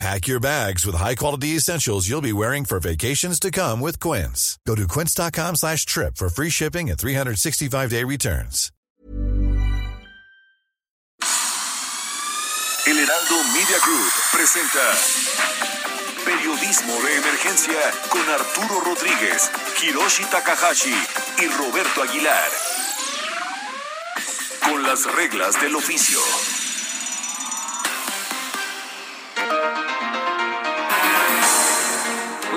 Pack your bags with high-quality essentials you'll be wearing for vacations to come with Quince. Go to quince.com slash trip for free shipping and 365-day returns. El Heraldo Media Group presenta Periodismo de Emergencia con Arturo Rodríguez, Hiroshi Takahashi y Roberto Aguilar. Con las reglas del oficio.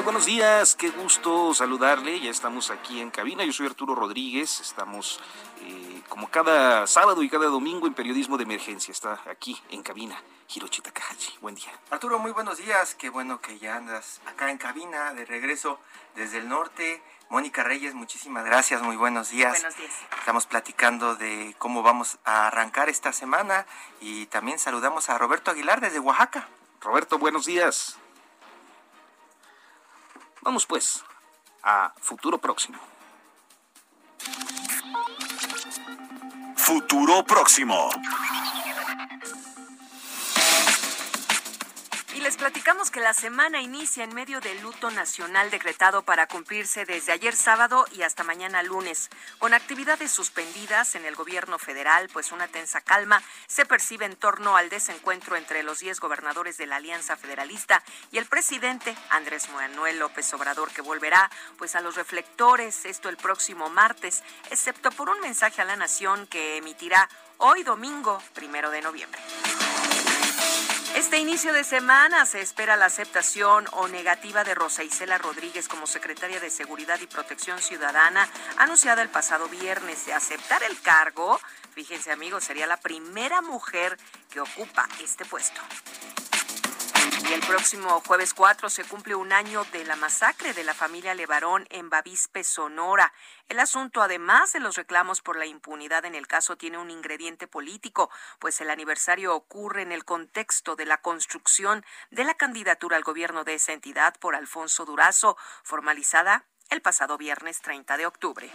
Buenos días, qué gusto saludarle. Ya estamos aquí en cabina. Yo soy Arturo Rodríguez. Estamos eh, como cada sábado y cada domingo en periodismo de emergencia. Está aquí en cabina Hiroshi Takahashi. Buen día. Arturo, muy buenos días. Qué bueno que ya andas acá en cabina de regreso desde el norte. Mónica Reyes, muchísimas gracias. Muy buenos días. Buenos días. Estamos platicando de cómo vamos a arrancar esta semana y también saludamos a Roberto Aguilar desde Oaxaca. Roberto, buenos días. Vamos pues a futuro próximo. Futuro próximo. Y les platicamos que la semana inicia en medio del luto nacional decretado para cumplirse desde ayer sábado y hasta mañana lunes, con actividades suspendidas en el gobierno federal, pues una tensa calma se percibe en torno al desencuentro entre los 10 gobernadores de la Alianza Federalista y el presidente Andrés Manuel López Obrador, que volverá pues a los reflectores esto el próximo martes, excepto por un mensaje a la nación que emitirá hoy domingo, primero de noviembre. Este inicio de semana se espera la aceptación o negativa de Rosa Isela Rodríguez como secretaria de Seguridad y Protección Ciudadana, anunciada el pasado viernes. De aceptar el cargo, fíjense amigos, sería la primera mujer que ocupa este puesto. Y el próximo jueves 4 se cumple un año de la masacre de la familia Levarón en Bavispe, Sonora. El asunto, además de los reclamos por la impunidad en el caso, tiene un ingrediente político, pues el aniversario ocurre en el contexto de la construcción de la candidatura al gobierno de esa entidad por Alfonso Durazo, formalizada el pasado viernes 30 de octubre.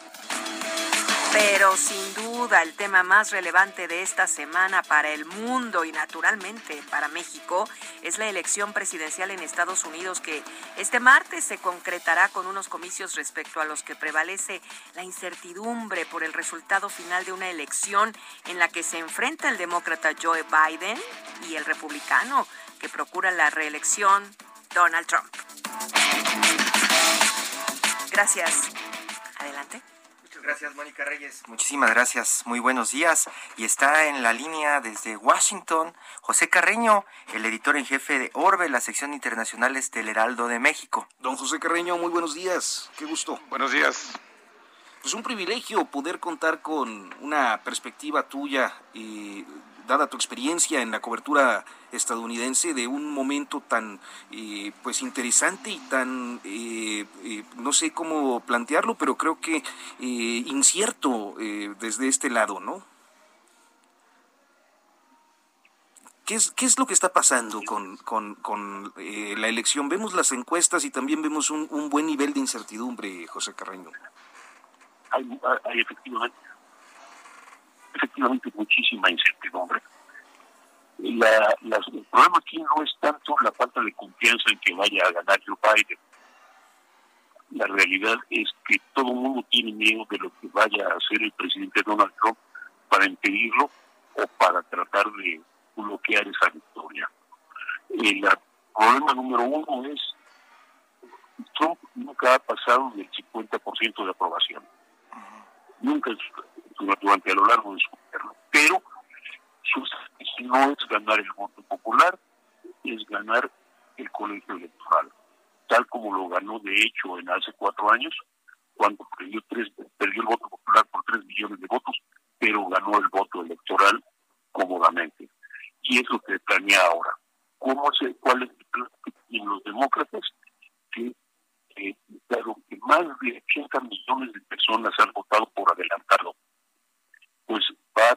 Pero sin duda el tema más relevante de esta semana para el mundo y naturalmente para México es la elección presidencial en Estados Unidos que este martes se concretará con unos comicios respecto a los que prevalece la incertidumbre por el resultado final de una elección en la que se enfrenta el demócrata Joe Biden y el republicano que procura la reelección Donald Trump. Gracias. Adelante. Gracias, Mónica Reyes. Muchísimas gracias. Muy buenos días. Y está en la línea desde Washington José Carreño, el editor en jefe de Orbe, la sección internacionales del Heraldo de México. Don José Carreño, muy buenos días. Qué gusto. Buenos días. Pues un privilegio poder contar con una perspectiva tuya, eh, dada tu experiencia en la cobertura estadounidense de un momento tan eh, pues interesante y tan eh, eh, no sé cómo plantearlo pero creo que eh, incierto eh, desde este lado no ¿Qué es, ¿Qué es lo que está pasando con, con, la elección? Vemos las encuestas y también vemos un, un buen nivel de incertidumbre, José Carreño. Hay, hay efectivamente, efectivamente muchísima incertidumbre. La, las- el problema aquí no es tanto la falta de confianza en que vaya a ganar Joe Biden. La realidad es que todo el mundo tiene miedo de lo que vaya a hacer el presidente Donald Trump para impedirlo o para tratar de bloquear esa victoria. El problema número uno es Trump nunca ha pasado del 50% de aprobación. Nunca durante a lo largo de su gobierno. Pero su no es ganar el voto popular, es ganar el colegio electoral, tal como lo ganó de hecho en hace cuatro años, cuando perdió, tres, perdió el voto popular por tres millones de votos, pero ganó el voto electoral cómodamente. Y es lo que planea ahora. ¿Cómo se, ¿Cuál es el plan que los demócratas? Que, eh, dado que más de 80 millones de personas han votado por adelantado,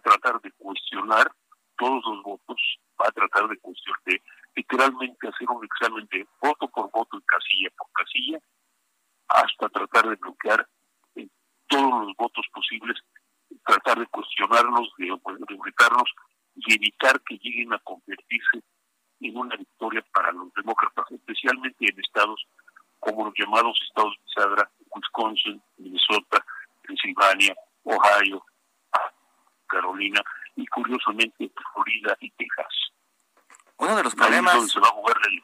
tratar de cuestionar todos los votos, va a tratar de cuestionar, de literalmente hacer un examen de voto por voto y casilla por casilla, hasta tratar de bloquear eh, todos los votos posibles, tratar de cuestionarlos, de, y evitar que lleguen a convertirse en una victoria para los demócratas, especialmente en estados como los llamados estados de Sadra, Wisconsin, Minnesota, Pensilvania, Ohio, Carolina y curiosamente Florida y Texas. Uno de los problemas... se va a jugar el...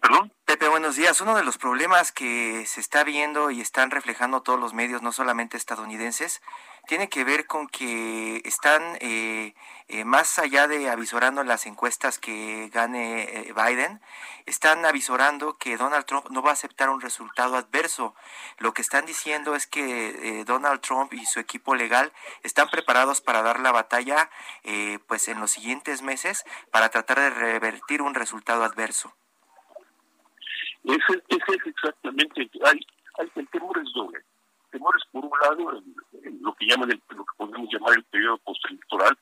¿Perdón? Pepe, buenos días. Uno de los problemas que se está viendo y están reflejando todos los medios, no solamente estadounidenses, tiene que ver con que están eh, eh, más allá de avisorando las encuestas que gane eh, Biden, están avisorando que Donald Trump no va a aceptar un resultado adverso. Lo que están diciendo es que Donald Trump y su equipo legal están preparados para dar la batalla pues en los siguientes meses para tratar de revertir un resultado adverso. Ese, es exactamente, hay, hay, el temor es doble. Temores por un lado en, lo que llaman el, lo que podemos llamar el periodo postelectoral,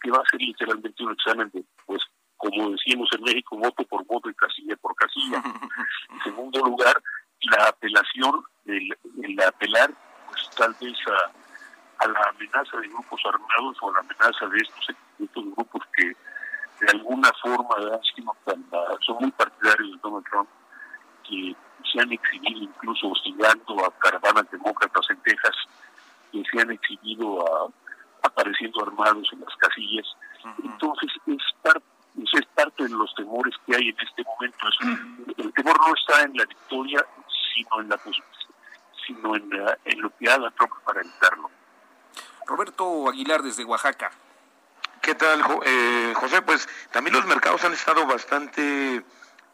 que va a ser literalmente un examen de, pues, como decimos en México, voto por voto y casilla por casilla. en segundo lugar, la apelación, el, el apelar, pues tal vez a, a, la amenaza de grupos armados o a la amenaza de estos, de estos grupos que de alguna forma son muy partidarios de Donald Trump que se han exhibido incluso hostigando a caravanas demócratas en Texas, que se han exhibido apareciendo armados en las casillas. Entonces, es parte, es parte de los temores que hay en este momento. el temor no está en la victoria, sino en la sino en, en lo que haga Trump para evitarlo. Roberto Aguilar desde Oaxaca. ¿Qué tal, eh, José? Pues también los mercados han estado bastante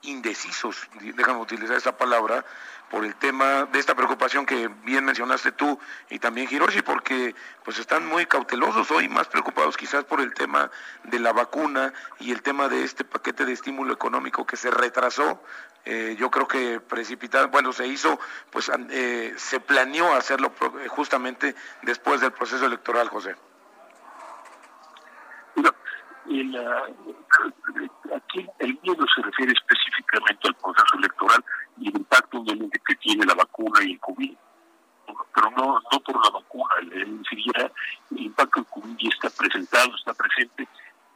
indecisos, déjame utilizar esa palabra, por el tema de esta preocupación que bien mencionaste tú y también Hiroshi, porque pues están muy cautelosos hoy, más preocupados quizás por el tema de la vacuna y el tema de este paquete de estímulo económico que se retrasó. Eh, yo creo que precipitado, bueno, se hizo, pues eh, se planeó hacerlo justamente después del proceso electoral, José. El, aquí el miedo se refiere específicamente al proceso electoral y el impacto que tiene la vacuna y el COVID. Pero no, no por la vacuna, el, el, el impacto del COVID ya está presentado, está presente,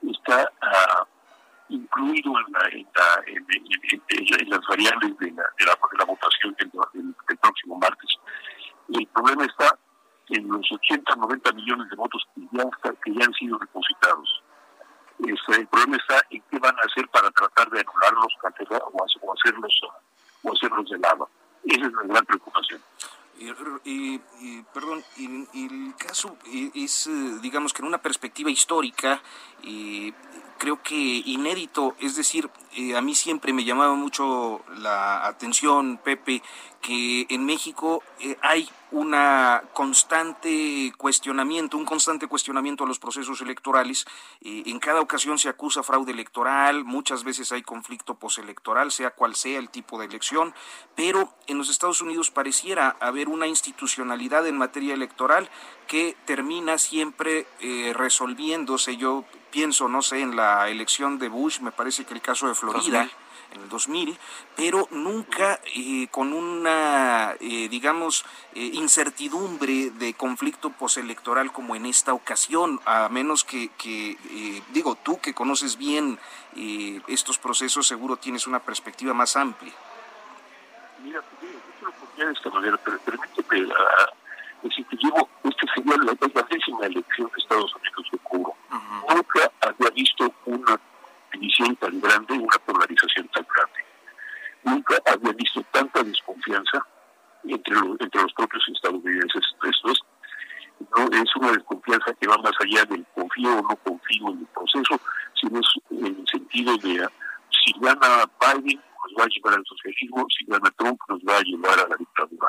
está uh, incluido en, la, en, la, en, las variables de la, votación del, próximo martes. El problema está en los 80, 90 millones de votos que ya han sido depositados este, el problema está en qué van a hacer para tratar de anularlos o, hacerlos o hacerlos de lado. Esa es la gran preocupación. Y, perdón, el caso es, eh, digamos que en una perspectiva histórica, creo que inédito, es decir, eh, a mí siempre me llamaba mucho la atención, Pepe, que en México eh, hay una constante cuestionamiento, un constante cuestionamiento a los procesos electorales. Eh, en cada ocasión se acusa fraude electoral, muchas veces hay conflicto postelectoral, sea cual sea el tipo de elección, pero en los Estados Unidos pareciera haber una institucionalidad en materia electoral que termina siempre resolviéndose. Yo pienso, no sé, en la elección de Bush, me parece que el caso de Florida en el 2000, pero nunca eh, con una, eh, digamos, eh, incertidumbre de conflicto postelectoral como en esta ocasión, a menos que, que digo, tú que conoces bien estos procesos, seguro tienes una perspectiva más amplia. Mira, yo lo de esta manera, pero permíteme ah, decir que llevo, esta sería la, la décima elección de Estados Unidos que cubro. Nunca había visto una división tan grande, una polarización tan grande. Nunca había visto tanta desconfianza entre, entre los propios estadounidenses. Esto es, no es una desconfianza que va más allá del confío o no confío en el proceso, sino es en el sentido de si gana Biden nos va a llevar al socialismo, si gana Trump nos va a llevar a la dictadura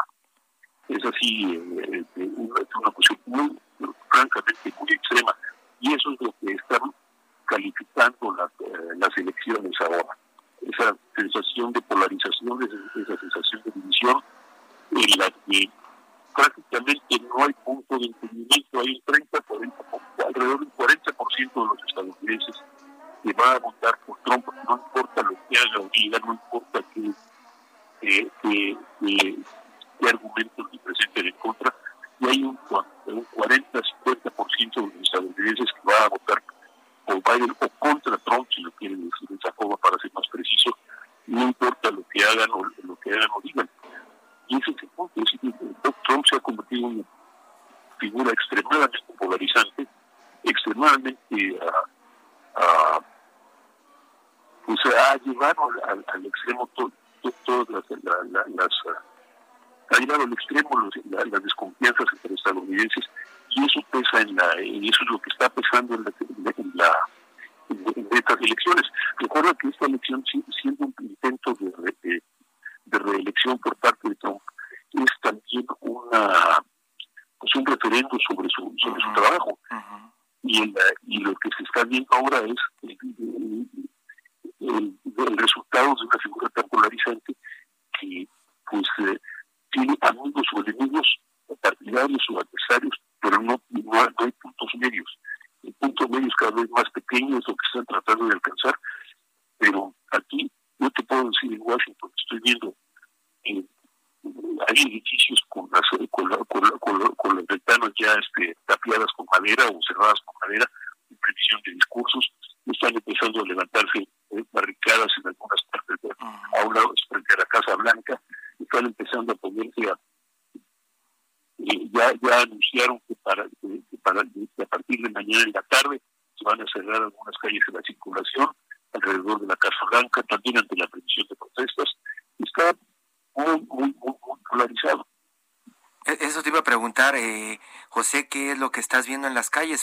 es así, eh, eh una cuestión muy, francamente, muy extrema. Y eso es lo que están calificando las, eh, las elecciones ahora. Esa sensación de polarización, esa, sensación de división, en la que prácticamente no hay punto de entendimiento. Hay un 30, 40, alrededor del 40% de los estadounidenses que va a votar por Trump, no importa lo que haga o diga, no amigos o enemigos partidarios o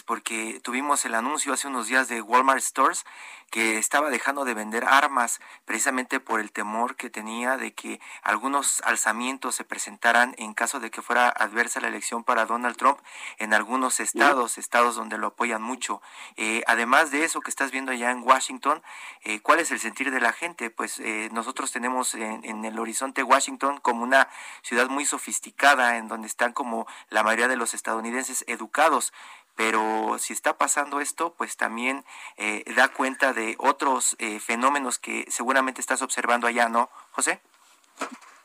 porque tuvimos el anuncio hace unos días de Walmart Stores que estaba dejando de vender armas precisamente por el temor que tenía de que algunos alzamientos se presentaran en caso de que fuera adversa la elección para Donald Trump en algunos estados, estados donde lo apoyan mucho. Eh, además de eso que estás viendo allá en Washington, eh, ¿cuál es el sentir de la gente? Pues eh, nosotros tenemos en, en el horizonte Washington como una ciudad muy sofisticada en donde están como la mayoría de los estadounidenses educados pero si está pasando esto, pues también eh, da cuenta de otros eh, fenómenos que seguramente estás observando allá, ¿no, José?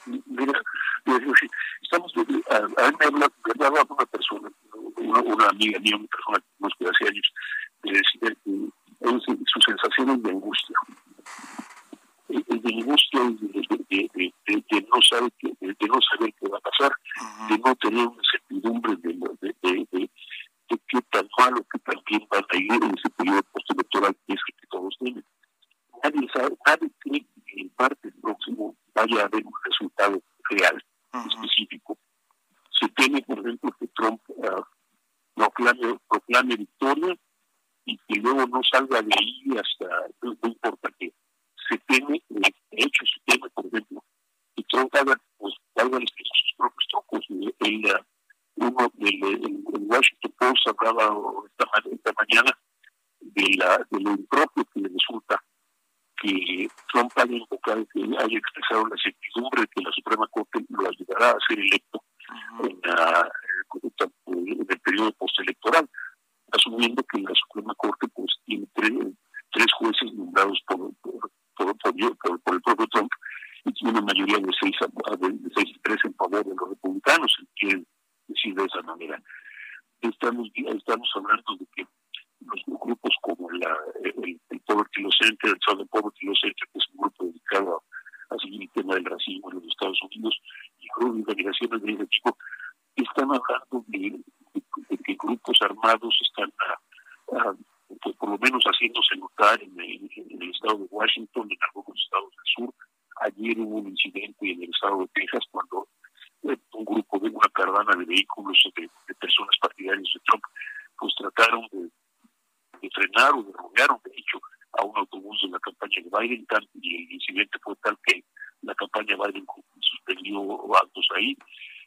Mira, pues, estamos, eh, eh, a, mí me hablaba una persona, una, una amiga mía, una persona que conozco hace años, Ayer hubo un incidente en el estado de Texas cuando eh, un grupo de una caravana de vehículos de, de personas partidarias de Trump, pues trataron de, de frenar o de rodearon, de hecho, a un autobús de la campaña de Biden y el incidente fue tal que la campaña Biden suspendió actos ahí.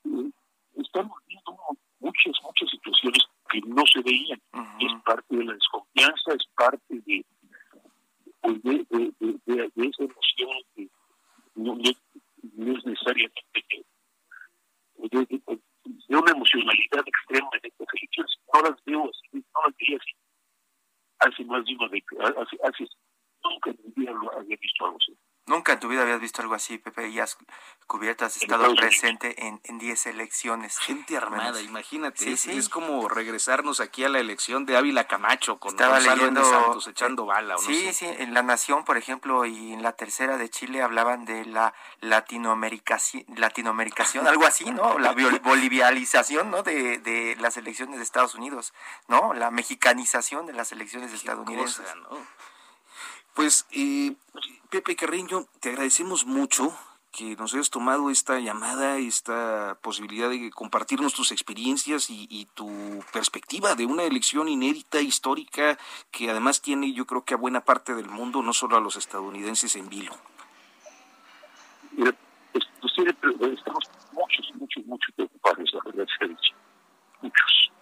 Eh, estamos viendo muchas, muchas situaciones que no se veían. Uh -huh. Es parte de la desconfianza, es parte de, pues, de, de, de esa emoción no, no, no es necesariamente de, de, eh, eh, de, una emocionalidad extrema en estas elecciones. No las veo así, no las vi así. Hace más de una década, hace, hace, nunca en mi vida lo había visto algo así. Nunca en tu vida habías visto algo así, Pepe, y has cubierto, has estado presente en 10 elecciones. Gente armada, imagínate, es, como regresarnos aquí a la elección de Ávila Camacho con Estaba leyendo, Santos echando bala. O no sí, sí, en La Nación, por ejemplo, y en la tercera de Chile hablaban de la latinoamericación, latinoamericación algo así, ¿no? La bolivialización, ¿no? De, de las elecciones de Estados Unidos, ¿no? La mexicanización de las elecciones estadounidenses. Pues, eh, Pepe Carreño, te agradecemos mucho que nos hayas tomado esta llamada, esta posibilidad de compartirnos tus experiencias y, tu perspectiva de una elección inédita, histórica, que además tiene yo creo que a buena parte del mundo, no solo a los estadounidenses en vilo. Mira, pues, estamos muchos, muchos, muchos preocupados, la verdad, muchos,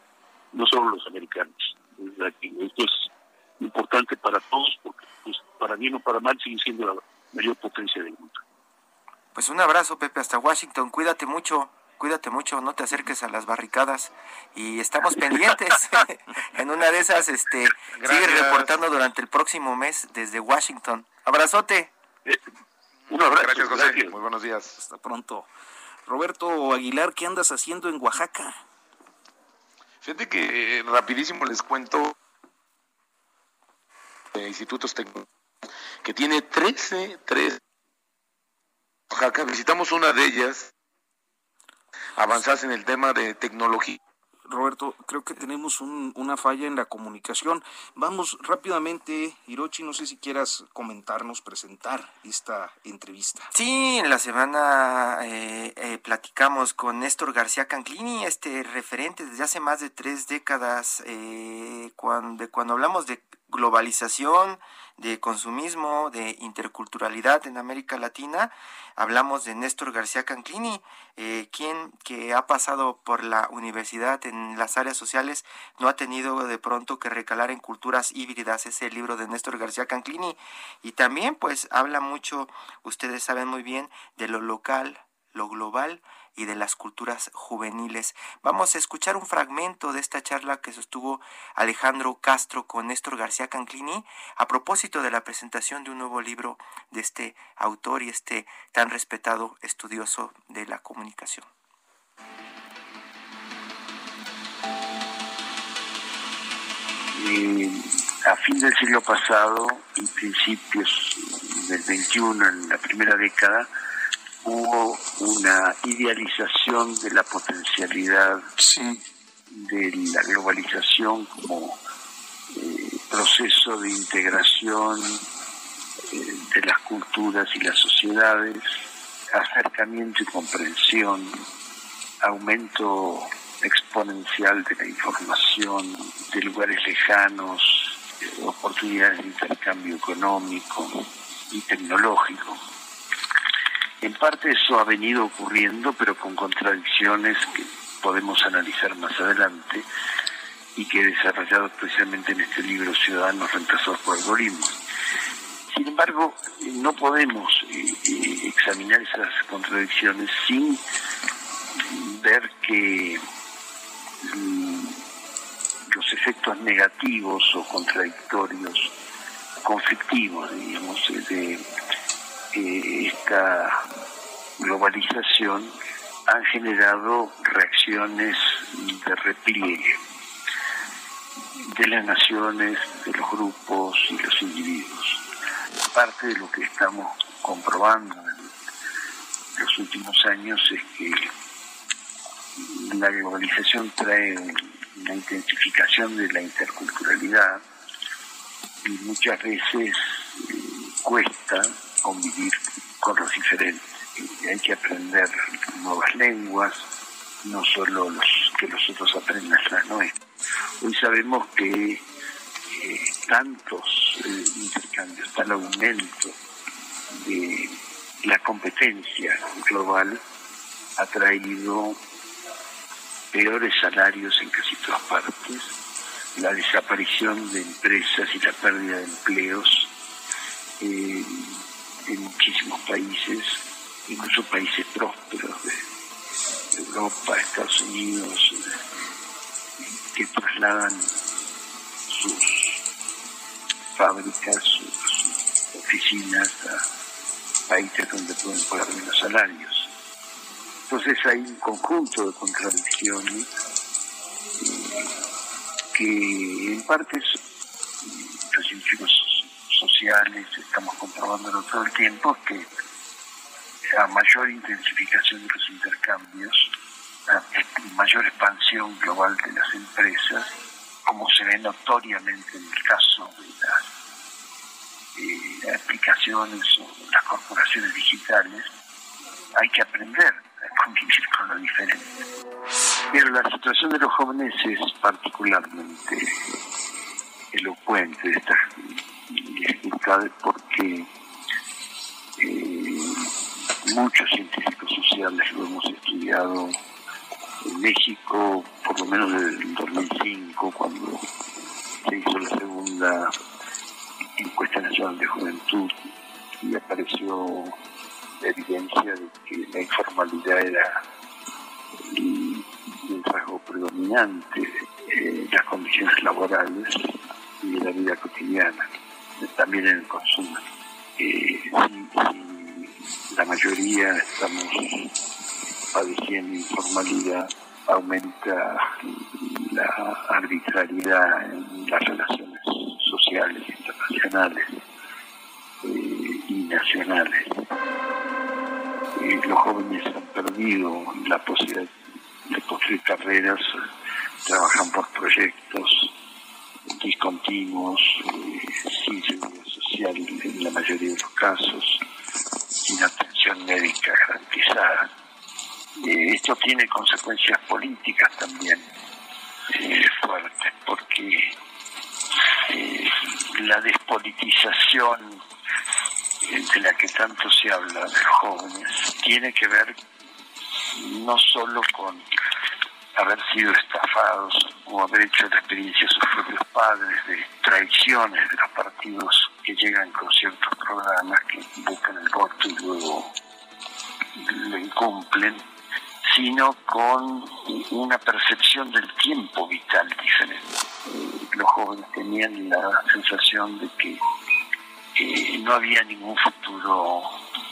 no solo los americanos. Esto es importante para todos porque pues, para bien o para mal sigue siendo la mayor potencia del mundo. Pues un abrazo, Pepe, hasta Washington. Cuídate mucho, cuídate mucho, no te acerques a las barricadas y estamos pendientes. en una de esas, este, sigue reportando durante el próximo mes desde Washington. Abrazote. un abrazo. Gracias, José. Muy buenos días. Hasta pronto. Roberto Aguilar, ¿qué andas haciendo en Oaxaca? Fíjate que eh, rapidísimo les cuento de institutos tecnológicos que tiene 13, 13 Oaxaca, visitamos una de ellas, avanzas en el tema de tecnología. Roberto, creo que tenemos una falla en la comunicación. Vamos rápidamente, Hirochi, no sé si quieras comentarnos, presentar esta entrevista. Sí, en la semana eh, eh, platicamos con Néstor García Canclini, este referente desde hace más de tres décadas, eh, cuando, cuando hablamos de globalización, de consumismo, de interculturalidad en América Latina. Hablamos de Néstor García Canclini, eh, quien que ha pasado por la universidad en las áreas sociales, no ha tenido de pronto que recalar en culturas híbridas, ese libro de Néstor García Canclini. Y también pues habla mucho, ustedes saben muy bien, de lo local, lo global y de las culturas juveniles. Vamos a escuchar un fragmento de esta charla que sostuvo Alejandro Castro con Néstor García Canclini a propósito de la presentación de un nuevo libro de este autor y este tan respetado estudioso de la comunicación. a fin del siglo pasado y principios del 21, en la primera década, hubo una idealización de la potencialidad de la globalización como eh, proceso de integración eh, de las culturas y las sociedades, acercamiento y comprensión, aumento exponencial de la información de lugares lejanos, oportunidades de intercambio económico y tecnológico en parte eso ha venido ocurriendo, pero con contradicciones que podemos analizar más adelante y que he desarrollado especialmente en este libro Ciudadanos reemplazados por algoritmos. Sin embargo, no podemos eh, eh, examinar esas contradicciones sin ver que mm, los efectos negativos o contradictorios, conflictivos, digamos, de esta globalización han generado reacciones de repliegue de las naciones, de los grupos y los individuos. Parte de lo que estamos comprobando en los últimos años es que la globalización trae una intensificación de la interculturalidad y muchas veces eh, cuesta convivir con los diferentes. Y hay que aprender nuevas lenguas, no solo los que los otros aprendan las nuestras. Hoy sabemos que eh, tantos eh, intercambios, tal aumento de la competencia global ha traído peores salarios en casi todas partes, la desaparición de empresas y la pérdida de empleos, eh, en muchísimos países, incluso países prósperos de Europa, Estados Unidos, que trasladan sus fábricas, sus oficinas a países donde pueden pagar menos salarios. Entonces hay un conjunto de contradicciones eh, que en parte los científicos sociales estamos comprobándolo todo el tiempo que a mayor intensificación de los intercambios, a mayor expansión global de las empresas, como se ve notoriamente en el caso de las eh, aplicaciones o las corporaciones digitales, hay que aprender a convivir con lo diferente. Pero la situación de los jóvenes es particularmente elocuente de estas porque eh, muchos científicos sociales lo hemos estudiado en México, por lo menos desde el 2005, cuando se hizo la segunda encuesta nacional de juventud y apareció la evidencia de que la informalidad era un rasgo predominante en las condiciones laborales y en la vida cotidiana, también en el consumo. Eh, la mayoría estamos padeciendo informalidad, aumenta la arbitrariedad en las relaciones sociales internacionales eh, y nacionales. Eh, los jóvenes han perdido la posibilidad de construir carreras, trabajan por proyectos discontinuos, eh, en la mayoría de los casos, sin atención médica garantizada. Eh, esto tiene consecuencias políticas también eh, fuertes, porque la despolitización de la que tanto se habla de los jóvenes tiene que ver no solo con haber sido estafados o haber hecho la experiencia de sus propios padres de traiciones de los partidos que llegan con ciertos programas que buscan el voto y luego lo incumplen, sino con una percepción del tiempo vital diferente. Los jóvenes tenían la sensación de que no había ningún futuro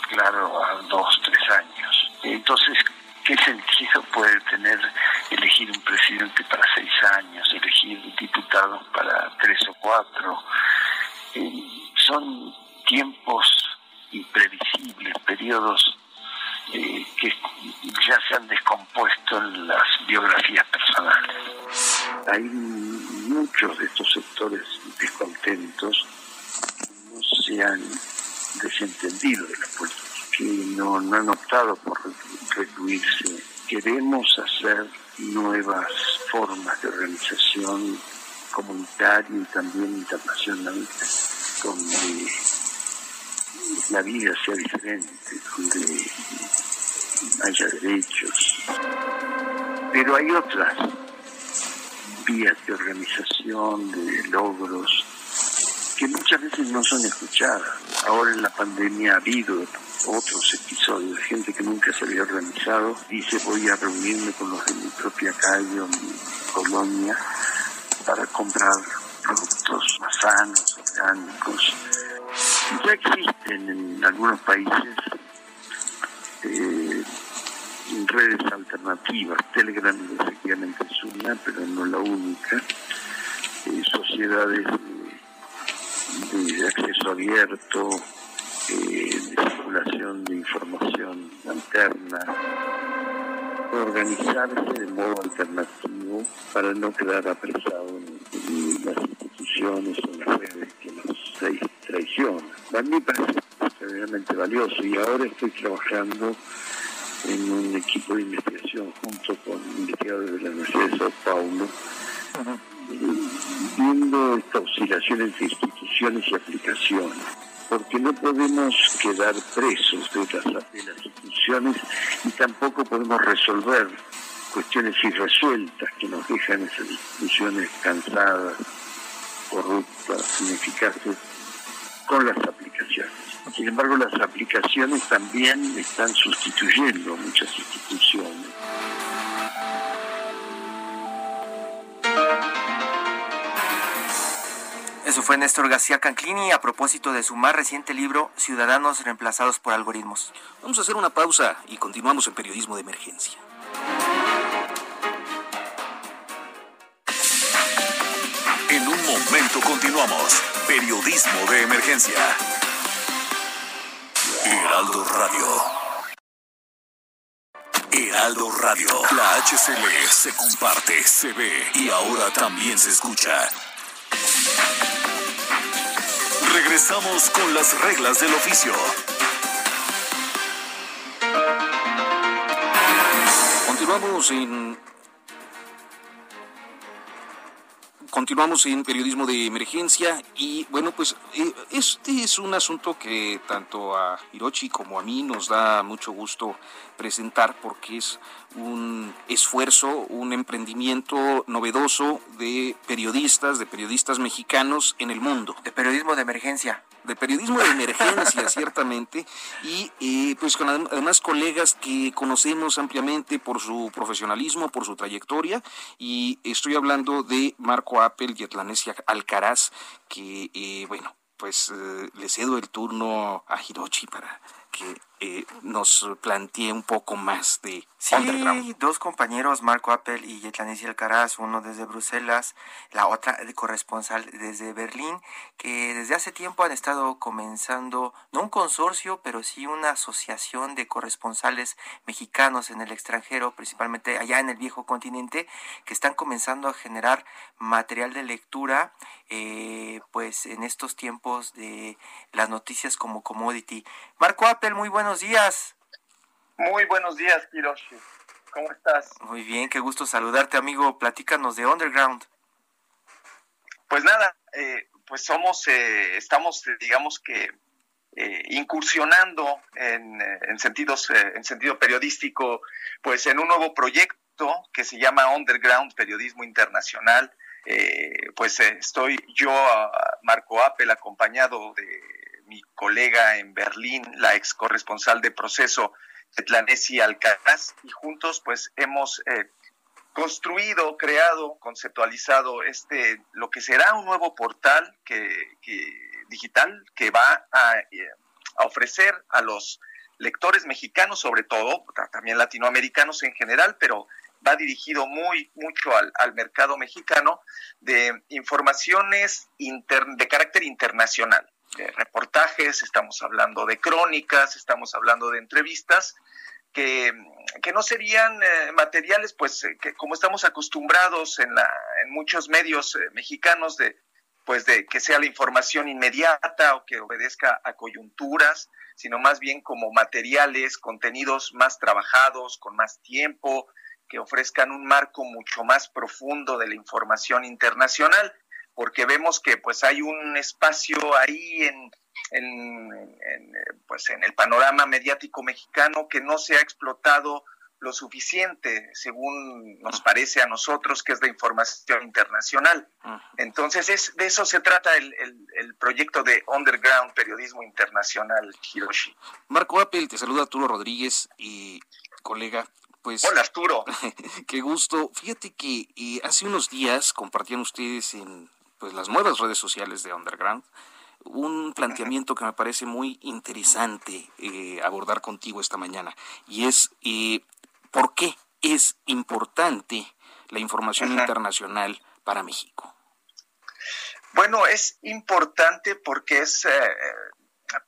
claro a dos, tres años. Entonces ¿Qué sentido puede tener elegir un presidente para seis años, elegir diputados para tres o cuatro? Eh, son tiempos imprevisibles, periodos eh, que ya se han descompuesto en las biografías personales. Hay muchos de estos sectores descontentos no se han desentendido de la política que no, han optado por recluirse. Queremos hacer nuevas formas de organización comunitaria y también internacional, donde la vida sea diferente, donde haya derechos. Pero hay otras vías de organización, de logros, que muchas veces no son escuchadas. Ahora en la pandemia ha habido otros episodios gente que nunca se había organizado. Dice voy a reunirme con los de mi propia calle o mi colonia para comprar productos más sanos, orgánicos. Ya existen en algunos países eh, redes alternativas. Telegram efectivamente es una, pero no la única. Eh, sociedades de acceso abierto, eh, de circulación de información alterna, organizarse de modo alternativo para no quedar apresado en, las instituciones o en las redes que nos traicionan. A mí parece extremadamente valioso y ahora estoy trabajando en un equipo de investigación junto con investigadores de la Universidad de Sao Paulo, viendo esta oscilación entre instituciones y aplicaciones porque no podemos quedar presos de las, de las instituciones y tampoco podemos resolver cuestiones irresueltas que nos dejan esas instituciones cansadas, corruptas, ineficaces, con las aplicaciones. Sin embargo, las aplicaciones también están sustituyendo muchas instituciones. Eso fue Néstor García Canclini a propósito de su más reciente libro Ciudadanos reemplazados por algoritmos. Vamos a hacer una pausa y continuamos en Periodismo de Emergencia. En un momento continuamos. Periodismo de Emergencia. Heraldo Radio. Heraldo Radio. La HCL se comparte, se ve y ahora también se escucha. Regresamos con las reglas del oficio. Continuamos en Continuamos en periodismo de emergencia y bueno, pues eh, este es un asunto que tanto a Hirochi como a mí nos da mucho gusto presentar porque es un esfuerzo, un emprendimiento novedoso de periodistas, de periodistas mexicanos en el mundo. De periodismo de emergencia de periodismo de emergencia, ciertamente, y eh, pues con además colegas que conocemos ampliamente por su profesionalismo, por su trayectoria, y estoy hablando de Marco Apple y Atlanesia Alcaraz, que, eh, bueno, pues eh, le cedo el turno a Hirochi para que eh, nos plantee un poco más de sí, dos compañeros, Marco Appel y Yetlanicia Alcaraz, uno desde Bruselas, la otra de corresponsal desde Berlín, que desde hace tiempo han estado comenzando, no un consorcio, pero sí una asociación de corresponsales mexicanos en el extranjero, principalmente allá en el viejo continente, que están comenzando a generar material de lectura, eh, pues en estos tiempos de las noticias como commodity. Marco Appel, muy bueno buenos días. Muy buenos días, Hiroshi. ¿Cómo estás? Muy bien, qué gusto saludarte, amigo. Platícanos de Underground. Pues nada, eh, pues somos, eh, estamos, eh, digamos que, incursionando en, en sentidos, en sentido periodístico, pues en un nuevo proyecto que se llama Underground Periodismo Internacional. pues estoy yo, Marco Apple, acompañado de mi colega en Berlín, la ex corresponsal de proceso, Tetlanesi Alcaraz, y juntos pues hemos eh, construido, creado, conceptualizado este, lo que será un nuevo portal que, digital que va a, eh, a ofrecer a los lectores mexicanos sobre todo, también latinoamericanos en general, pero va dirigido muy mucho al mercado mexicano de informaciones de carácter internacional reportajes, estamos hablando de crónicas, estamos hablando de entrevistas, que, que no serían eh, materiales, pues, eh, como estamos acostumbrados en muchos medios eh, mexicanos, de, pues, de que sea la información inmediata o que obedezca a coyunturas, sino más bien como materiales, contenidos más trabajados, con más tiempo, que ofrezcan un marco mucho más profundo de la información internacional porque vemos que pues hay un espacio ahí en, pues en el panorama mediático mexicano que no se ha explotado lo suficiente, según nos parece a nosotros, que es la información internacional. Entonces, es, de eso se trata el, el, proyecto de Underground Periodismo Internacional, Hiroshi. Marco Apple, te saluda Arturo Rodríguez y colega. Pues, Hola Arturo. qué gusto. Fíjate que eh, hace unos días compartían ustedes en pues las nuevas redes sociales de Underground, un planteamiento que me parece muy interesante eh, abordar contigo esta mañana, y es eh, por qué es importante la información internacional para México. Bueno, es importante porque es eh,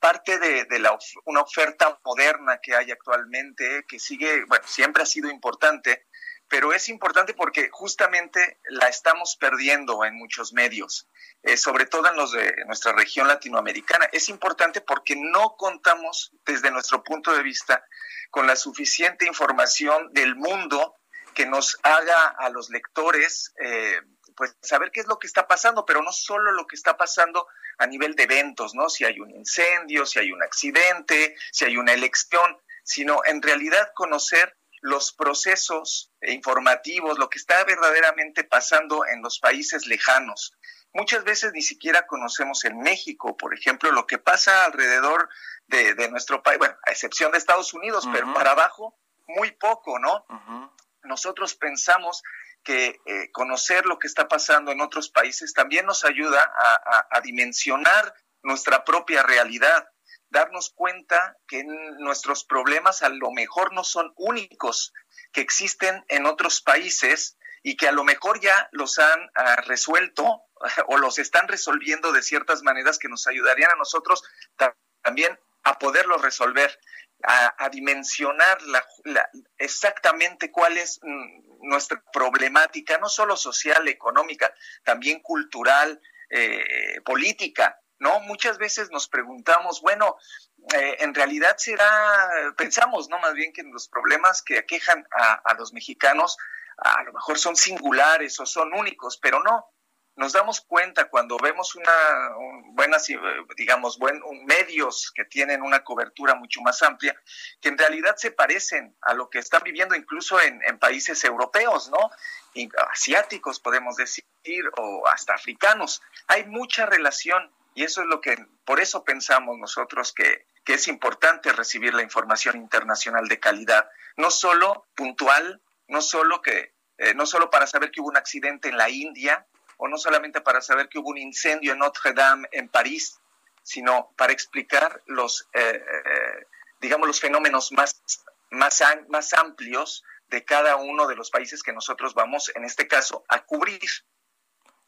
parte de, de la, una oferta moderna que hay actualmente, que sigue, bueno, siempre ha sido importante, pero es importante porque justamente la estamos perdiendo en muchos medios, eh, sobre todo en los de nuestra región latinoamericana. Es importante porque no contamos, desde nuestro punto de vista, con la suficiente información del mundo que nos haga a los lectores eh, pues saber qué es lo que está pasando, pero no solo lo que está pasando a nivel de eventos, ¿no? Si hay un incendio, si hay un accidente, si hay una elección, sino en realidad conocer los procesos informativos, lo que está verdaderamente pasando en los países lejanos. Muchas veces ni siquiera conocemos en México, por ejemplo, lo que pasa alrededor de, nuestro país, bueno, a excepción de Estados Unidos, pero para abajo muy poco, ¿no? Nosotros pensamos que eh, conocer lo que está pasando en otros países también nos ayuda a, dimensionar nuestra propia realidad, darnos cuenta que nuestros problemas a lo mejor no son únicos, que existen en otros países y que a lo mejor ya los han ah, resuelto o los están resolviendo de ciertas maneras que nos ayudarían a nosotros también a poderlos resolver, a, dimensionar exactamente cuál es mm, nuestra problemática, no solo social, económica, también cultural, eh, política. ¿No? Muchas veces nos preguntamos, bueno, eh, en realidad será, pensamos, ¿no? Más bien que los problemas que aquejan a, los mexicanos a lo mejor son singulares o son únicos, pero no. Nos damos cuenta cuando vemos una buenas, digamos, buen, medios que tienen una cobertura mucho más amplia, que en realidad se parecen a lo que están viviendo incluso en países europeos, ¿no? asiáticos, podemos decir, o hasta africanos. Hay mucha relación y eso es lo que, por eso pensamos nosotros que, es importante recibir la información internacional de calidad, no solo puntual, no solo que, eh, no solo para saber que hubo un accidente en la India, o no solamente para saber que hubo un incendio en Notre Dame en París, sino para explicar los, eh, eh, digamos, los fenómenos más, más, más amplios de cada uno de los países que nosotros vamos, en este caso, a cubrir.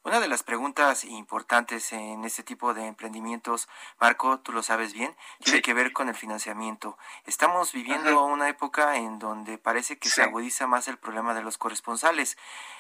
Una de las preguntas importantes en este tipo de emprendimientos, Marco, tú lo sabes bien, tiene que ver con el financiamiento. Estamos viviendo una época en donde parece que se agudiza más el problema de los corresponsales.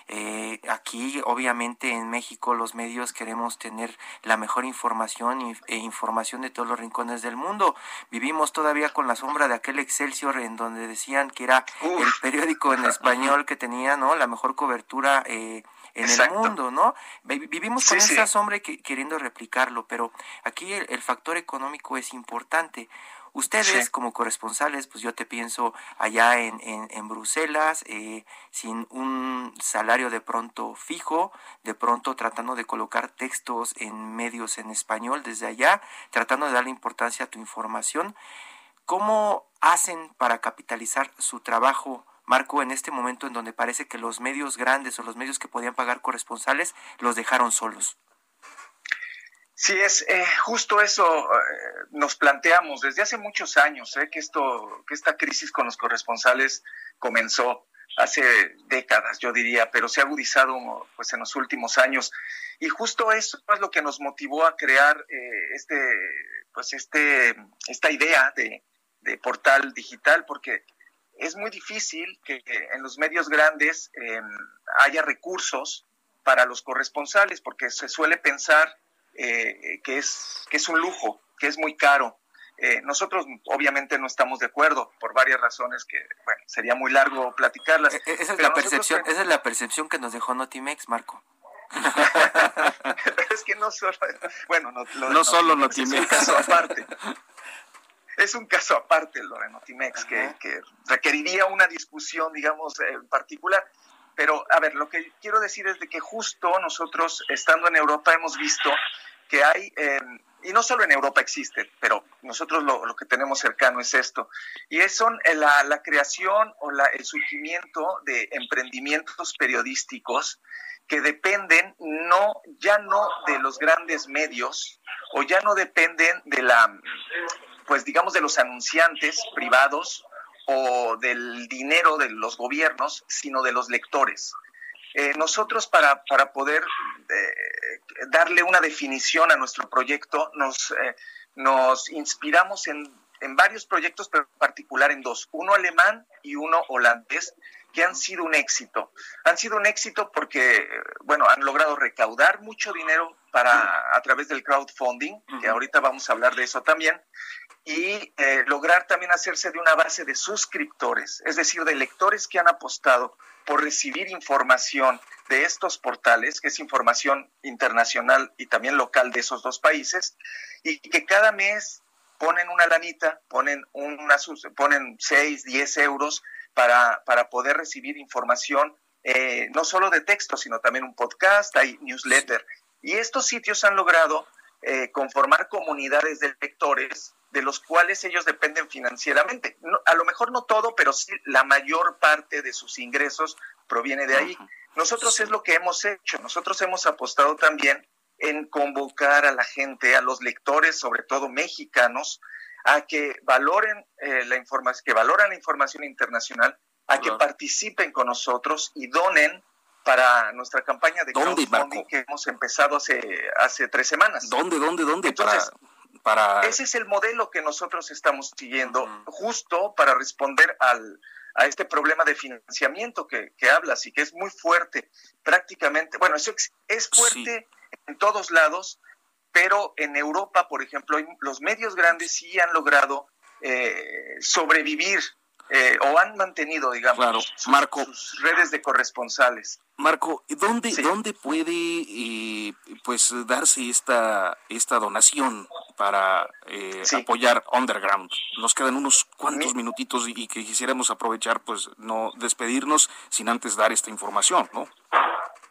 Eh, aquí, obviamente, en México, los medios queremos tener la mejor información e información de todos los rincones del mundo. Vivimos todavía con la sombra de aquel Excelsior en donde decían que era el periódico en español que tenía no la mejor cobertura. Eh, en el mundo, ¿no? Vivimos con esa sombra queriendo replicarlo, pero aquí el, factor económico es importante. Ustedes como corresponsales, pues yo te pienso allá en, en, Bruselas, eh, sin un salario de pronto fijo, de pronto tratando de colocar textos en medios en español desde allá, tratando de darle importancia a tu información. ¿Cómo hacen para capitalizar su trabajo Marco, en este momento en donde parece que los medios grandes o los medios que podían pagar corresponsales los dejaron solos. Sí, es eh, justo eso eh, nos planteamos desde hace muchos años, eh, que esto, que esta crisis con los corresponsales comenzó hace décadas, yo diría, pero se ha agudizado pues en los últimos años. Y justo eso es lo que nos motivó a crear este, pues este, esta idea de, de portal digital, porque es muy difícil que en los medios grandes em, haya recursos para los corresponsales, porque se suele pensar eh, que, es, que es un lujo, que es muy caro. Eh, nosotros obviamente no estamos de acuerdo por varias razones que, bueno, sería muy largo platicarlas. E-, esa es, la percepción, esa es la percepción que nos dejó Notimex, Marco. es que no solo, bueno, no, no solo Notimex. aparte es un caso aparte lo de Notimex, que, requeriría una discusión, digamos, en particular. Pero, a ver, lo que quiero decir es de que justo nosotros, estando en Europa, hemos visto que hay, em, y no solo en Europa existe, pero nosotros lo, que tenemos cercano es esto, y es son eh, la, la creación o la, el surgimiento de emprendimientos periodísticos que dependen no, ya no de los grandes medios, o ya no dependen de la pues digamos, de los anunciantes privados o del dinero de los gobiernos, sino de los lectores. Eh, nosotros para, para poder eh, darle una definición a nuestro proyecto nos, eh, nos inspiramos en, en, varios proyectos, pero en particular en dos, uno alemán y uno holandés, que han sido un éxito. Han sido un éxito porque, bueno, han logrado recaudar mucho dinero para, a través del crowdfunding, que ahorita vamos a hablar de eso también, y eh, lograr también hacerse de una base de suscriptores, es decir, de lectores que han apostado por recibir información de estos portales, que es información internacional y también local de esos dos países, y que cada mes ponen una lanita, ponen, una, ponen 6, 10 euros para, para poder recibir información, eh, no solo de texto, sino también un podcast, hay newsletter. Y estos sitios han logrado eh, conformar comunidades de lectores de los cuales ellos dependen financieramente. a lo mejor no todo, pero sí la mayor parte de sus ingresos proviene de ahí. Nosotros es lo que hemos hecho. Nosotros hemos apostado también en convocar a la gente, a los lectores, sobre todo mexicanos, a que valoren eh, la información, que valoran la información internacional, a que participen con nosotros y donen para nuestra campaña de crowdfunding que hemos empezado hace hace tres semanas. ¿Dónde, dónde, dónde? Entonces, para, ese es el modelo que nosotros estamos siguiendo, justo para responder al a este problema de financiamiento que, que hablas y que es muy fuerte. Prácticamente, bueno, eso es, fuerte en todos lados, pero en Europa, por ejemplo, los medios grandes sí han logrado eh, sobrevivir eh, o han mantenido, digamos, sus, redes de corresponsales. Marco, ¿dónde, ¿dónde puede eh, pues darse esta, esta donación para eh, apoyar Underground? Nos quedan unos cuantos minutitos y, que quisiéramos aprovechar, pues no despedirnos sin antes dar esta información, ¿no?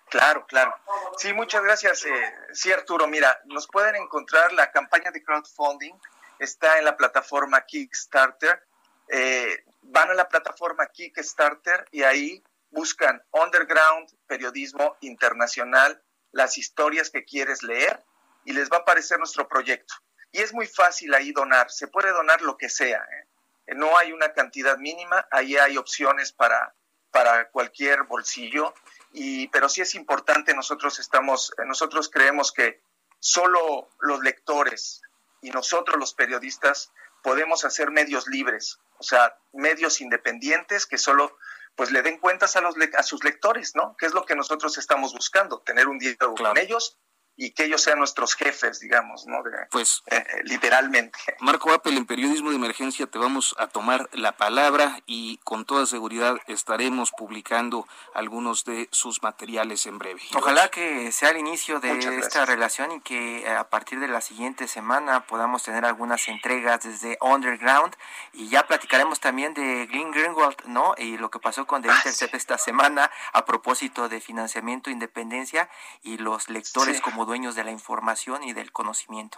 Claro, claro. Sí, muchas gracias. sí, Arturo, mira, nos pueden encontrar la campaña de crowdfunding, está en la plataforma Kickstarter. Eh, van a la plataforma Kickstarter y ahí buscan Underground, periodismo internacional, las historias que quieres leer y les va a aparecer nuestro proyecto. Y es muy fácil ahí donar, se puede donar lo que sea. ¿eh? No hay una cantidad mínima, ahí hay opciones para, para cualquier bolsillo, y, pero sí es importante, nosotros, estamos, nosotros creemos que solo los lectores y nosotros los periodistas podemos hacer medios libres, o sea, medios independientes que solo pues le den cuentas a los a sus lectores, ¿no? Que es lo que nosotros estamos buscando, tener un diálogo con ellos y que ellos sean nuestros jefes, digamos, ¿no? pues eh, eh, literalmente. Marco Apple, en periodismo de emergencia te vamos a tomar la palabra y con toda seguridad estaremos publicando algunos de sus materiales en breve. Ojalá que sea el inicio de esta relación y que eh, a partir de la siguiente semana podamos tener algunas entregas desde Underground y ya platicaremos también de Green Greenwald, ¿no? Y lo que pasó con The Intercept esta semana a propósito de financiamiento, independencia y los lectores como dueños de la información y del conocimiento.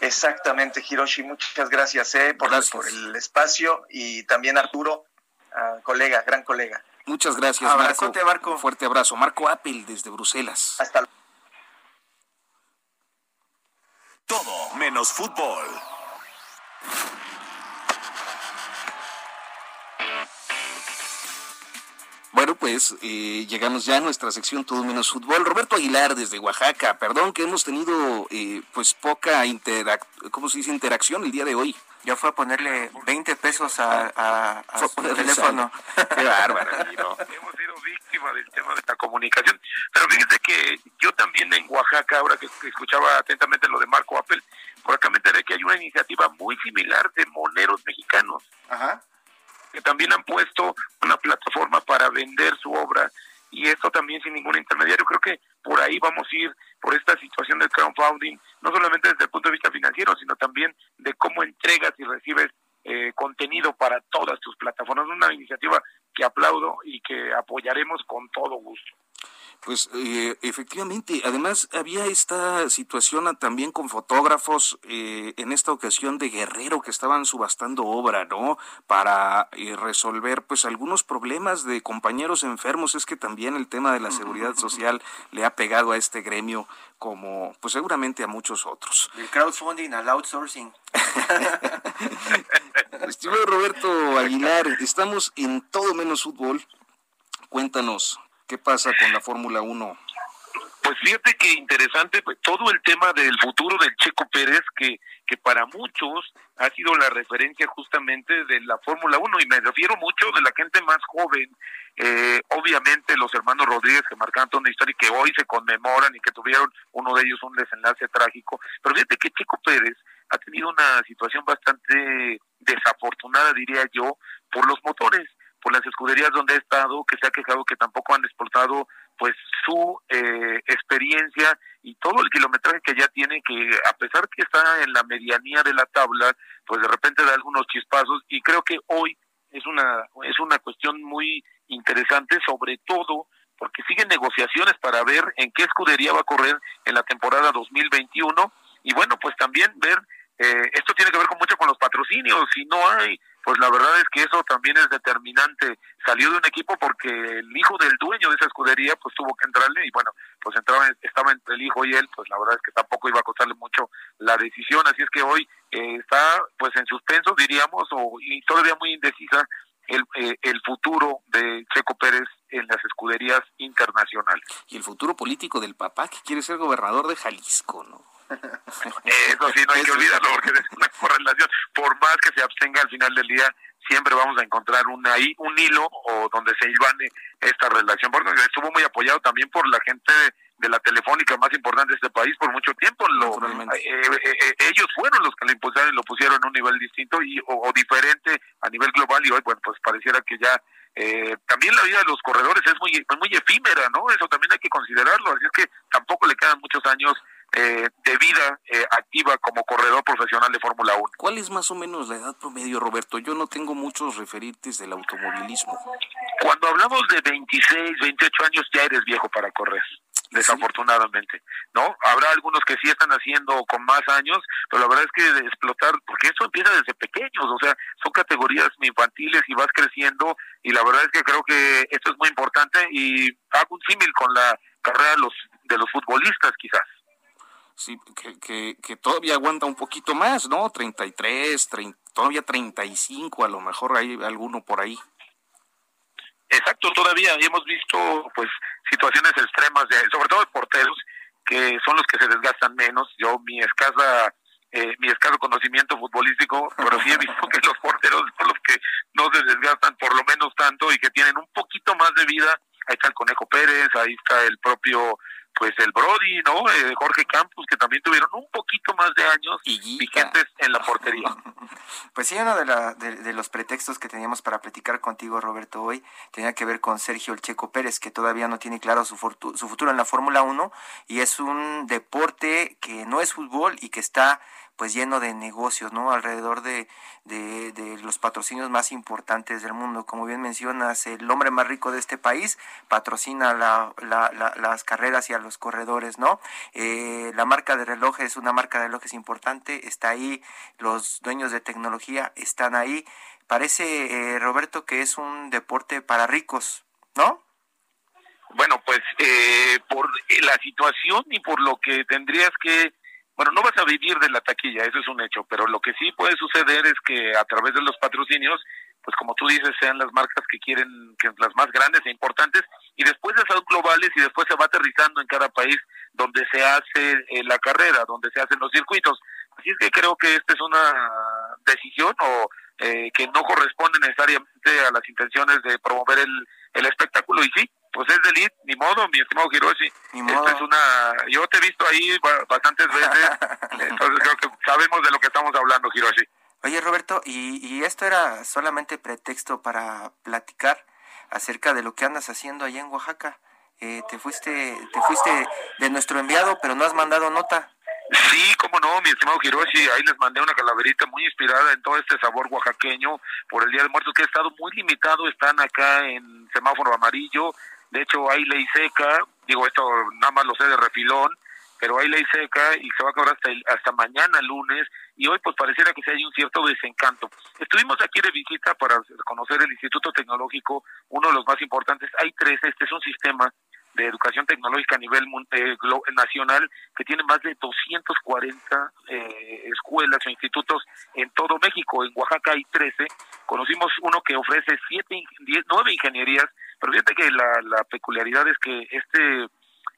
Exactamente, Hiroshi, muchas gracias, eh, por, por, el espacio y también Arturo, uh, colega, gran colega. Muchas gracias, Marco. Marco. Un fuerte abrazo. Marco Apple desde Bruselas. Hasta luego. Todo menos fútbol. Pues eh, llegamos ya a nuestra sección Todo Menos Fútbol. Roberto Aguilar desde Oaxaca. Perdón que hemos tenido eh, pues poca interac ¿cómo se dice? interacción el día de hoy. Ya fue a ponerle 20 pesos a, su teléfono. Qué bárbaro. Hemos sido víctimas del tema de la comunicación. Pero fíjese que yo también en Oaxaca, ahora que escuchaba atentamente lo de Marco Apple, por acá me enteré que hay una iniciativa muy similar de moneros mexicanos. Ajá que también han puesto una plataforma para vender su obra y esto también sin ningún intermediario. Creo que por ahí vamos a ir, por esta situación del crowdfunding, no solamente desde el punto de vista financiero, sino también de cómo entregas y recibes eh, contenido para todas tus plataformas. Una iniciativa que aplaudo y que apoyaremos con todo gusto. Pues eh, efectivamente, además había esta situación también con fotógrafos eh, en esta ocasión de Guerrero que estaban subastando obra, ¿no? Para eh, resolver pues algunos problemas de compañeros enfermos. Es que también el tema de la seguridad social le ha pegado a este gremio como pues seguramente a muchos otros. El crowdfunding al outsourcing. Estimado Roberto Aguilar, estamos en todo menos fútbol. Cuéntanos, ¿Qué pasa con la Fórmula 1? Pues fíjate que interesante pues, todo el tema del futuro del Checo Pérez, que, que para muchos ha sido la referencia justamente de la Fórmula 1, y me refiero mucho de la gente más joven, eh, obviamente los hermanos Rodríguez que marcaron toda una historia y que hoy se conmemoran y que tuvieron uno de ellos un desenlace trágico, pero fíjate que Checo Pérez ha tenido una situación bastante desafortunada, diría yo, por los motores por las escuderías donde ha estado, que se ha quejado que tampoco han exportado pues su eh, experiencia y todo el kilometraje que ya tiene, que a pesar que está en la medianía de la tabla, pues de repente da algunos chispazos y creo que hoy es una es una cuestión muy interesante, sobre todo porque siguen negociaciones para ver en qué escudería va a correr en la temporada 2021 y bueno, pues también ver eh, esto tiene que ver con mucho con los patrocinios. Si no hay, pues la verdad es que eso también es determinante. Salió de un equipo porque el hijo del dueño de esa escudería pues tuvo que entrarle y bueno, pues entraba, estaba entre el hijo y él, pues la verdad es que tampoco iba a costarle mucho la decisión. Así es que hoy eh, está pues en suspenso, diríamos, o, y todavía muy indecisa el, eh, el futuro de Checo Pérez en las escuderías internacionales. Y el futuro político del papá que quiere ser gobernador de Jalisco, ¿no? Eso sí, no hay que olvidarlo porque es una correlación. Por más que se abstenga al final del día, siempre vamos a encontrar un, ahí, un hilo o donde se ilvane esta relación. Porque estuvo muy apoyado también por la gente de, la telefónica más importante de este país por mucho tiempo. Lo, eh, eh, eh, ellos fueron los que lo impulsaron y lo pusieron en un nivel distinto y o, diferente a nivel global y hoy, bueno, pues pareciera que ya también la vida de los corredores es muy muy efímera, ¿no? Eso también hay que considerarlo, así es que tampoco le quedan muchos años eh, de vida eh, activa como corredor profesional de Fórmula 1. ¿Cuál es más o menos la edad promedio, Roberto? Yo no tengo muchos referentes del automovilismo. Cuando hablamos de 26, 28 años ya eres viejo para correr desafortunadamente, ¿no? Habrá algunos que sí están haciendo con más años, pero la verdad es que de explotar, porque eso empieza desde pequeños, o sea, son categorías infantiles y vas creciendo y la verdad es que creo que esto es muy importante y hago un símil con la carrera de los, de los futbolistas quizás sí, que, que, todavía aguanta un poquito más, ¿no? 33, 30, todavía 35, a lo mejor hay alguno por ahí. Exacto, todavía hemos visto pues situaciones extremas, de, sobre todo de porteros, que son los que se desgastan menos. Yo mi escasa eh, mi escaso conocimiento futbolístico, pero sí he visto que los porteros son los que no se desgastan por lo menos tanto y que tienen un poquito más de vida. Ahí está el Conejo Pérez, ahí está el propio pues el Brody, ¿no? Eh, Jorge Campos, que también tuvieron un poquito más de años vigentes en la portería. Pues sí, uno de, la, de, los pretextos que teníamos para platicar contigo, Roberto, hoy tenía que ver con Sergio El Checo Pérez, que todavía no tiene claro su, su futuro en la Fórmula 1 y es un deporte que no es fútbol y que está pues lleno de negocios, ¿no? Alrededor de, de, los patrocinios más importantes del mundo. Como bien mencionas, el hombre más rico de este país patrocina la, las carreras y a los corredores, ¿no? Eh, la marca de relojes es una marca de relojes importante, está ahí, los dueños de tecnología están ahí. Parece, eh, Roberto, que es un deporte para ricos, ¿no? Bueno, pues eh, por la situación y por lo que tendrías que bueno, no vas a vivir de la taquilla, eso es un hecho, pero lo que sí puede suceder es que a través de los patrocinios, pues como tú dices, sean las marcas que quieren, que las más grandes e importantes, y después de son globales y después se va aterrizando en cada país donde se hace eh, la carrera, donde se hacen los circuitos. Así es que creo que esta es una decisión o eh, que no corresponde necesariamente a las intenciones de promover el, el espectáculo y sí, pues es de ni modo, mi estimado Hiroshi. es una, yo te he visto ahí bastantes veces, entonces creo que sabemos de lo que estamos hablando, Hiroshi. Oye, Roberto, ¿y, y esto era solamente pretexto para platicar acerca de lo que andas haciendo allá en Oaxaca? Eh, te fuiste, te fuiste de nuestro enviado, pero no has mandado nota. Sí, cómo no, mi estimado Hiroshi, ahí les mandé una calaverita muy inspirada en todo este sabor oaxaqueño por el Día de Muertos, que ha estado muy limitado, están acá en semáforo amarillo, de hecho hay ley seca, digo esto nada más lo sé de refilón, pero hay ley seca y se va a acabar hasta, hasta mañana lunes y hoy pues pareciera que se hay un cierto desencanto. Estuvimos aquí de visita para conocer el Instituto Tecnológico, uno de los más importantes, hay tres, este es un sistema de educación tecnológica a nivel eh, nacional que tiene más de 240 eh, escuelas o institutos en todo México. En Oaxaca hay 13. Conocimos uno que ofrece siete, diez, nueve ingenierías, pero fíjate que la, peculiaridad es que este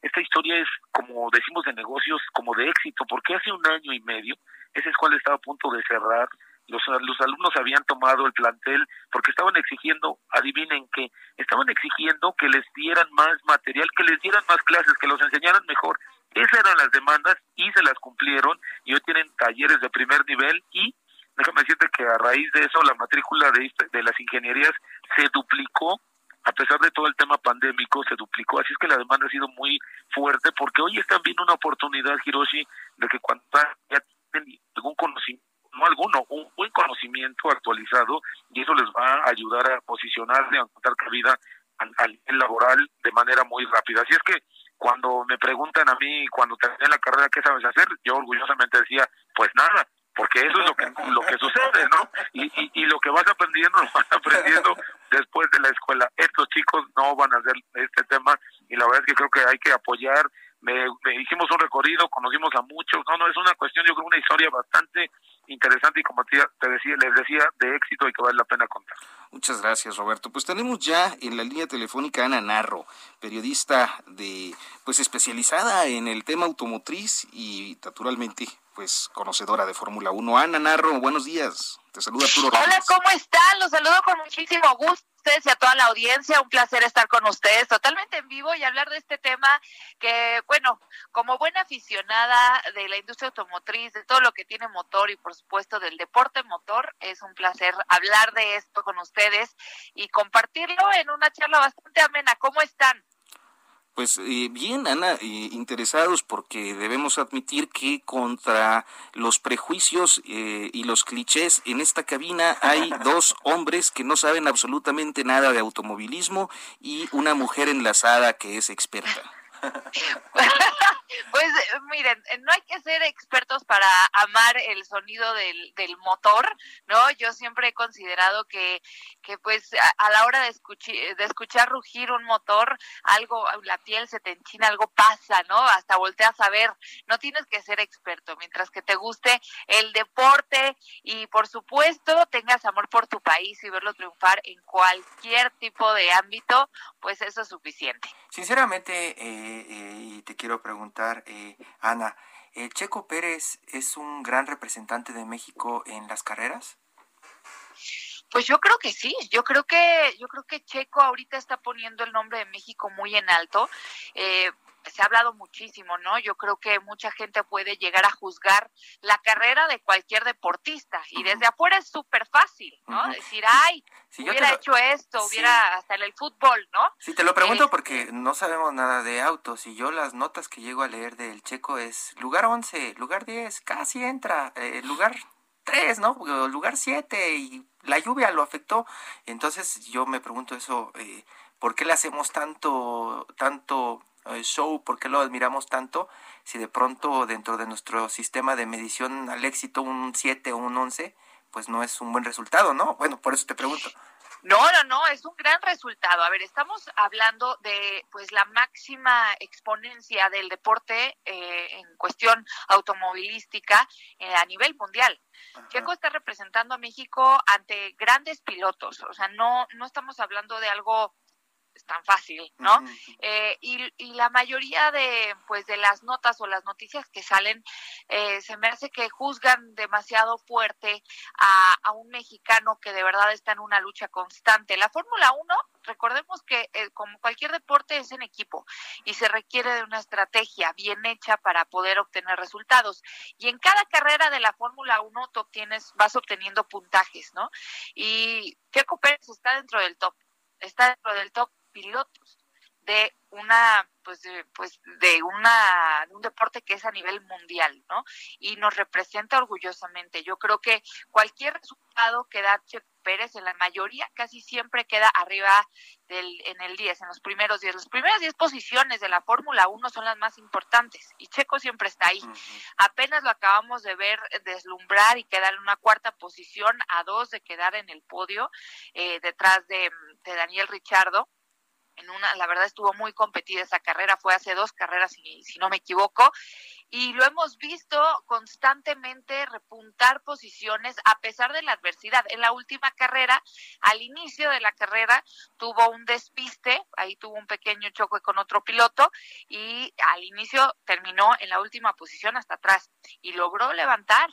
esta historia es, como decimos de negocios, como de éxito, porque hace un año y medio esa escuela estaba a punto de cerrar los, los alumnos habían tomado el plantel porque estaban exigiendo, adivinen qué, estaban exigiendo que les dieran más material, que les dieran más clases, que los enseñaran mejor. Esas eran las demandas y se las cumplieron y hoy tienen talleres de primer nivel y déjame decirte que a raíz de eso la matrícula de, de las ingenierías se duplicó a pesar de todo el tema pandémico, se duplicó. Así es que la demanda ha sido muy fuerte porque hoy están viendo una oportunidad, Hiroshi, de que cuando ya tienen algún conocimiento no alguno, un buen conocimiento actualizado y eso les va a ayudar a posicionarse, a encontrar cabida al nivel laboral de manera muy rápida. Así es que cuando me preguntan a mí, cuando terminé la carrera, ¿qué sabes hacer? Yo orgullosamente decía, pues nada, porque eso es lo que lo que sucede, ¿no? Y, y, lo que vas aprendiendo lo vas aprendiendo después de la escuela. Estos chicos no van a hacer este tema y la verdad es que creo que hay que apoyar. Me, hicimos un recorrido, conocimos a muchos. No, no, es una cuestión, yo creo, una historia bastante interesante y como te, decía, les decía, de éxito y que vale la pena contar. Muchas gracias, Roberto. Pues tenemos ya en la línea telefónica a Ana Narro, periodista de, pues especializada en el tema automotriz y naturalmente, pues conocedora de Fórmula 1. Ana Narro, buenos días. Te saluda Arturo Hola, ¿cómo están? Los saludo con muchísimo gusto ustedes y a toda la audiencia. Un placer estar con ustedes totalmente en vivo y hablar de este tema que, bueno, como buena aficionada de la industria automotriz, de todo lo que tiene motor y por supuesto del deporte motor, es un placer hablar de esto con ustedes y compartirlo en una charla bastante amena. ¿Cómo están? Pues eh, bien, Ana, eh, interesados porque debemos admitir que contra los prejuicios eh, y los clichés en esta cabina hay dos hombres que no saben absolutamente nada de automovilismo y una mujer enlazada que es experta. pues miren, no hay que ser expertos para amar el sonido del, del motor, ¿no? Yo siempre he considerado que, que pues a, la hora de, escuchar, de escuchar rugir un motor, algo, la piel se te enchina, algo pasa, ¿no? Hasta volteas a ver, no tienes que ser experto, mientras que te guste el deporte y por supuesto tengas amor por tu país y verlo triunfar en cualquier tipo de ámbito, pues eso es suficiente. Sinceramente, eh, y te quiero preguntar, eh, Ana, ¿Checo Pérez es un gran representante de México en las carreras? Pues yo creo que sí, yo creo que yo creo que Checo ahorita está poniendo el nombre de México muy en alto. Eh, se ha hablado muchísimo, ¿no? Yo creo que mucha gente puede llegar a juzgar la carrera de cualquier deportista y desde afuera es súper fácil, ¿no? Decir, ay, si hubiera hecho esto, hubiera hasta en el fútbol, ¿no? Sí, te lo pregunto este porque no sabemos nada de autos y yo las notas que llego a leer del checo es lugar 11, lugar 10, casi entra, eh, lugar 3, ¿no? Lugar 7 y la lluvia lo afectó. Entonces yo me pregunto eso, eh, ¿por qué le hacemos tanto, tanto eh, show, por qué lo admiramos tanto? Si de pronto dentro de nuestro sistema de medición al éxito un 7 o un 11, pues no es un buen resultado, ¿no? Bueno, por eso te pregunto. No, no, no, es un gran resultado. A ver, estamos hablando de pues la máxima exponencia del deporte eh, en cuestión automovilística eh, a nivel mundial. Checo está representando a México ante grandes pilotos, o sea, no no estamos hablando de algo es tan fácil, ¿no? Eh, y, y, la mayoría de, pues, de las notas o las noticias que salen, eh, se me hace que juzgan demasiado fuerte a, a, un mexicano que de verdad está en una lucha constante. La Fórmula 1, recordemos que eh, como cualquier deporte es en equipo y se requiere de una estrategia bien hecha para poder obtener resultados. Y en cada carrera de la Fórmula 1 tú obtienes, vas obteniendo puntajes, ¿no? Y Checo Pérez está dentro del top está dentro del top pilotos de una pues de, pues de una un deporte que es a nivel mundial no y nos representa orgullosamente. Yo creo que cualquier resultado que da Checo Pérez en la mayoría casi siempre queda arriba del en el 10 en los primeros 10 las primeras 10 posiciones de la Fórmula 1 son las más importantes y Checo siempre está ahí. Apenas lo acabamos de ver deslumbrar y quedar en una cuarta posición a dos de quedar en el podio eh, detrás de, de Daniel Richardo en una, la verdad estuvo muy competida esa carrera, fue hace dos carreras si, si no me equivoco, y lo hemos visto constantemente repuntar posiciones a pesar de la adversidad. En la última carrera, al inicio de la carrera, tuvo un despiste, ahí tuvo un pequeño choque con otro piloto y al inicio terminó en la última posición hasta atrás y logró levantar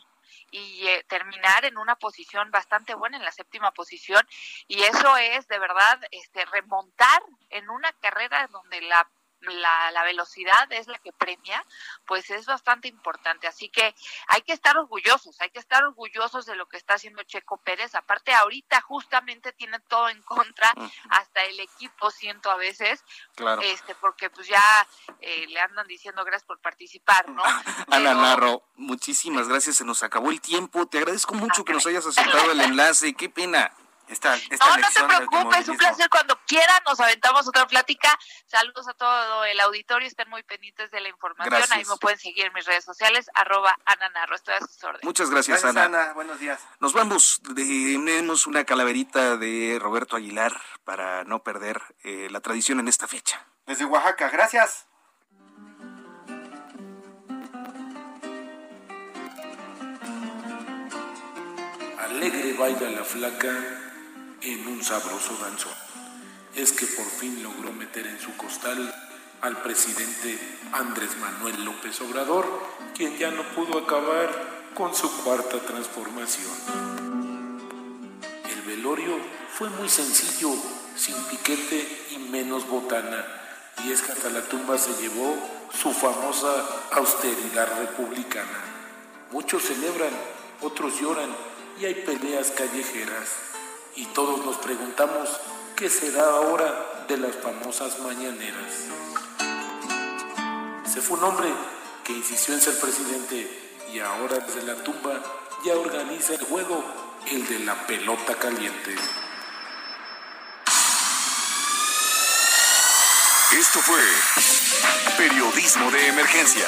y eh, terminar en una posición bastante buena, en la séptima posición. Y eso es de verdad este, remontar en una carrera donde la la, la, velocidad es la que premia, pues es bastante importante. Así que hay que estar orgullosos, hay que estar orgullosos de lo que está haciendo Checo Pérez. Aparte, ahorita justamente tiene todo en contra, hasta el equipo siento a veces, este porque pues ya eh, le andan diciendo gracias por participar, ¿no? Ana Narro, muchísimas gracias, se nos acabó el tiempo. Te agradezco mucho que nos hayas aceptado el enlace. Qué pena Esta, esta no, no te preocupes, un placer. Cuando quieran nos aventamos otra plática. Saludos a todo el auditorio, estén muy pendientes de la información. Ahí me pueden seguir en mis redes sociales, arroba Ana Narro. Estoy a sus órdenes. Muchas gracias, Ana. Buenos días. Nos vamos, tenemos una calaverita de Roberto Aguilar para no perder eh, la tradición en esta fecha. Desde Oaxaca, gracias. Alegre baila la flaca en un sabroso danzón. Es que por fin logró meter en su costal al presidente Andrés Manuel López Obrador, quien ya no pudo acabar con su cuarta transformación. El velorio fue muy sencillo, sin piquete y menos botana, y es que hasta la tumba se llevó su famosa austeridad republicana. Muchos celebran, otros lloran y hay peleas callejeras. Y todos nos preguntamos qué será ahora de las famosas mañaneras. Se fue un hombre que insistió en ser presidente y ahora desde la tumba ya organiza el juego, el de la pelota caliente. Esto fue Periodismo de Emergencia,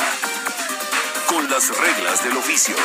con las reglas del oficio.